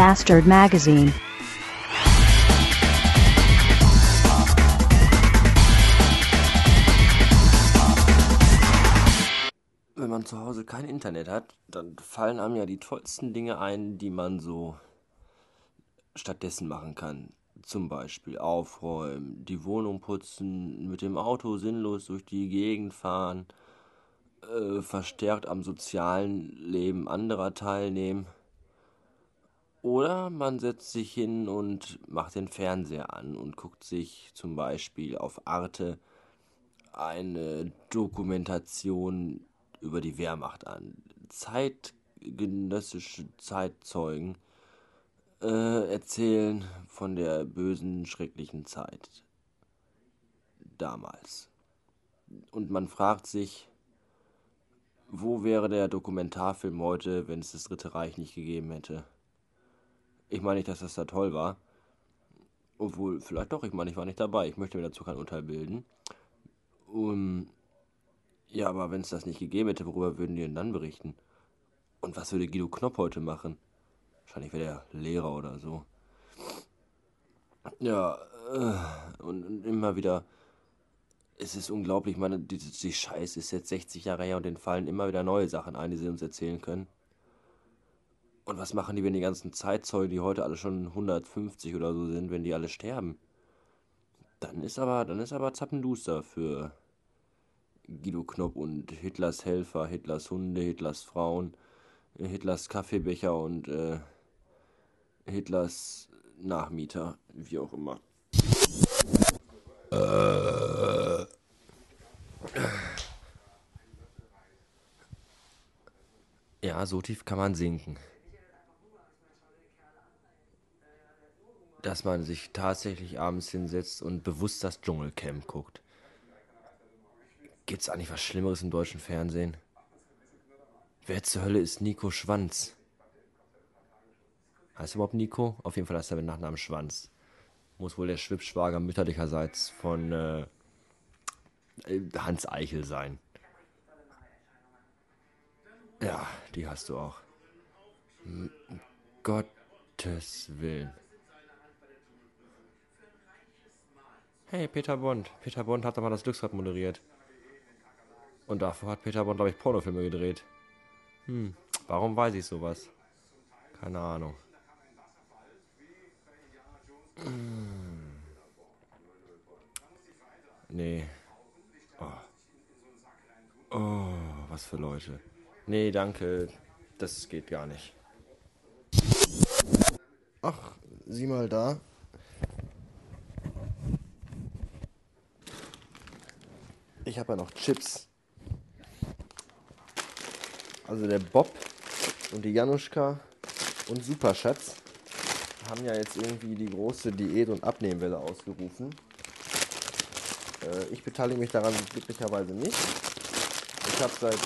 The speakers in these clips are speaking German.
Bastard Magazine. Wenn man zu Hause kein Internet hat, dann fallen einem ja die tollsten Dinge ein, die man so stattdessen machen kann. Zum Beispiel aufräumen, die Wohnung putzen, mit dem Auto sinnlos durch die Gegend fahren, äh, verstärkt am sozialen Leben anderer teilnehmen. Oder man setzt sich hin und macht den Fernseher an und guckt sich zum Beispiel auf Arte eine Dokumentation über die Wehrmacht an. Zeitgenössische Zeitzeugen äh, erzählen von der bösen, schrecklichen Zeit damals. Und man fragt sich, wo wäre der Dokumentarfilm heute, wenn es das Dritte Reich nicht gegeben hätte? Ich meine nicht, dass das da toll war. Obwohl, vielleicht doch, ich meine, ich war nicht dabei. Ich möchte mir dazu kein Urteil bilden. Um, ja, aber wenn es das nicht gegeben hätte, worüber würden die denn dann berichten? Und was würde Guido Knopp heute machen? Wahrscheinlich wäre er Lehrer oder so. Ja, äh, und, immer wieder. Es ist unglaublich, ich meine, die, die Scheiße ist jetzt 60 Jahre her und denen fallen immer wieder neue Sachen ein, die sie uns erzählen können. Und was machen die, wenn die ganzen Zeitzeugen, die heute alle schon 150 oder so sind, wenn die alle sterben? Dann ist aber, dann ist aber Zappenduster für Guido Knopp und Hitlers Helfer, Hitlers Hunde, Hitlers Frauen, Hitlers Kaffeebecher und äh, Hitlers Nachmieter, wie auch immer. Äh. Ja, so tief kann man sinken. Dass man sich tatsächlich abends hinsetzt und bewusst das Dschungelcamp guckt. Gibt's eigentlich was Schlimmeres im deutschen Fernsehen? Wer zur Hölle ist Nico Schwanz? Heißt er überhaupt Nico? Auf jeden Fall heißt er mit Nachnamen Schwanz. Muss wohl der Schwibschwager mütterlicherseits von äh, Hans Eichel sein. Ja, die hast du auch. Um Gottes Willen. Hey, Peter Bond. Peter Bond hat doch mal das Glücksrad moderiert. Und davor hat Peter Bond, glaube ich, Pornofilme gedreht. Hm, warum weiß ich sowas? Keine Ahnung. Hm. Nee. Oh. oh, was für Leute. Nee, danke. Das geht gar nicht. Ach, sieh mal da. Ich habe ja noch Chips. Also der Bob und die Januszka und Superschatz haben ja jetzt irgendwie die große Diät- und Abnehmwelle ausgerufen. Äh, ich beteilige mich daran glücklicherweise nicht. Ich habe seit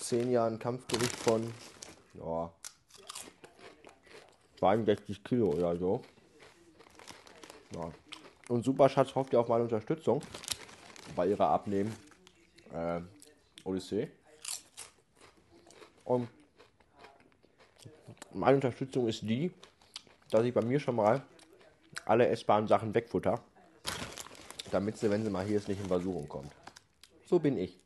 zehn Jahren Kampfgewicht von ja, 62 Kilo oder so. Ja. Und Superschatz hofft ja auf meine Unterstützung bei ihrer Abnehmen äh, Odyssee. Und meine Unterstützung ist die, dass ich bei mir schon mal alle essbaren Sachen wegfutter, damit sie, wenn sie mal hier ist, nicht in Versuchung kommt. So bin ich.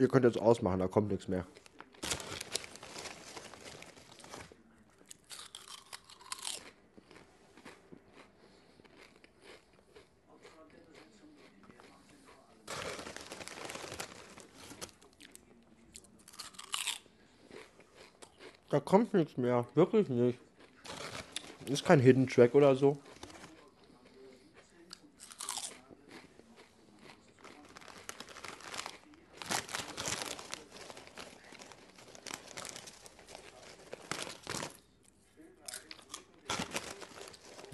Ihr könnt jetzt ausmachen, da kommt nichts mehr. Da kommt nichts mehr. Wirklich nicht. Ist kein Hidden Track oder so.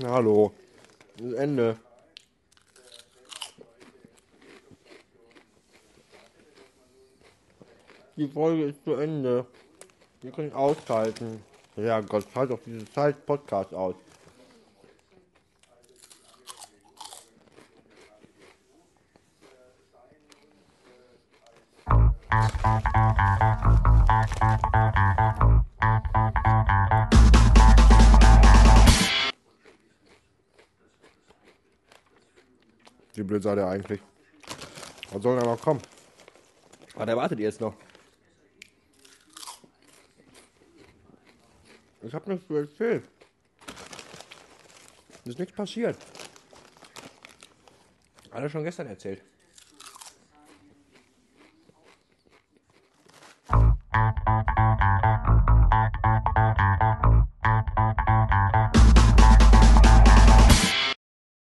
Hallo. Das Ende. Die Folge ist zu Ende. Wir können ausschalten. Ja Gott, halt doch diese Zeit Podcast aus. blöd seid ihr eigentlich? Was soll denn noch kommen? Was erwartet ihr jetzt noch? Ich hab nichts zu erzählen. Ist nichts passiert. Alle schon gestern erzählt.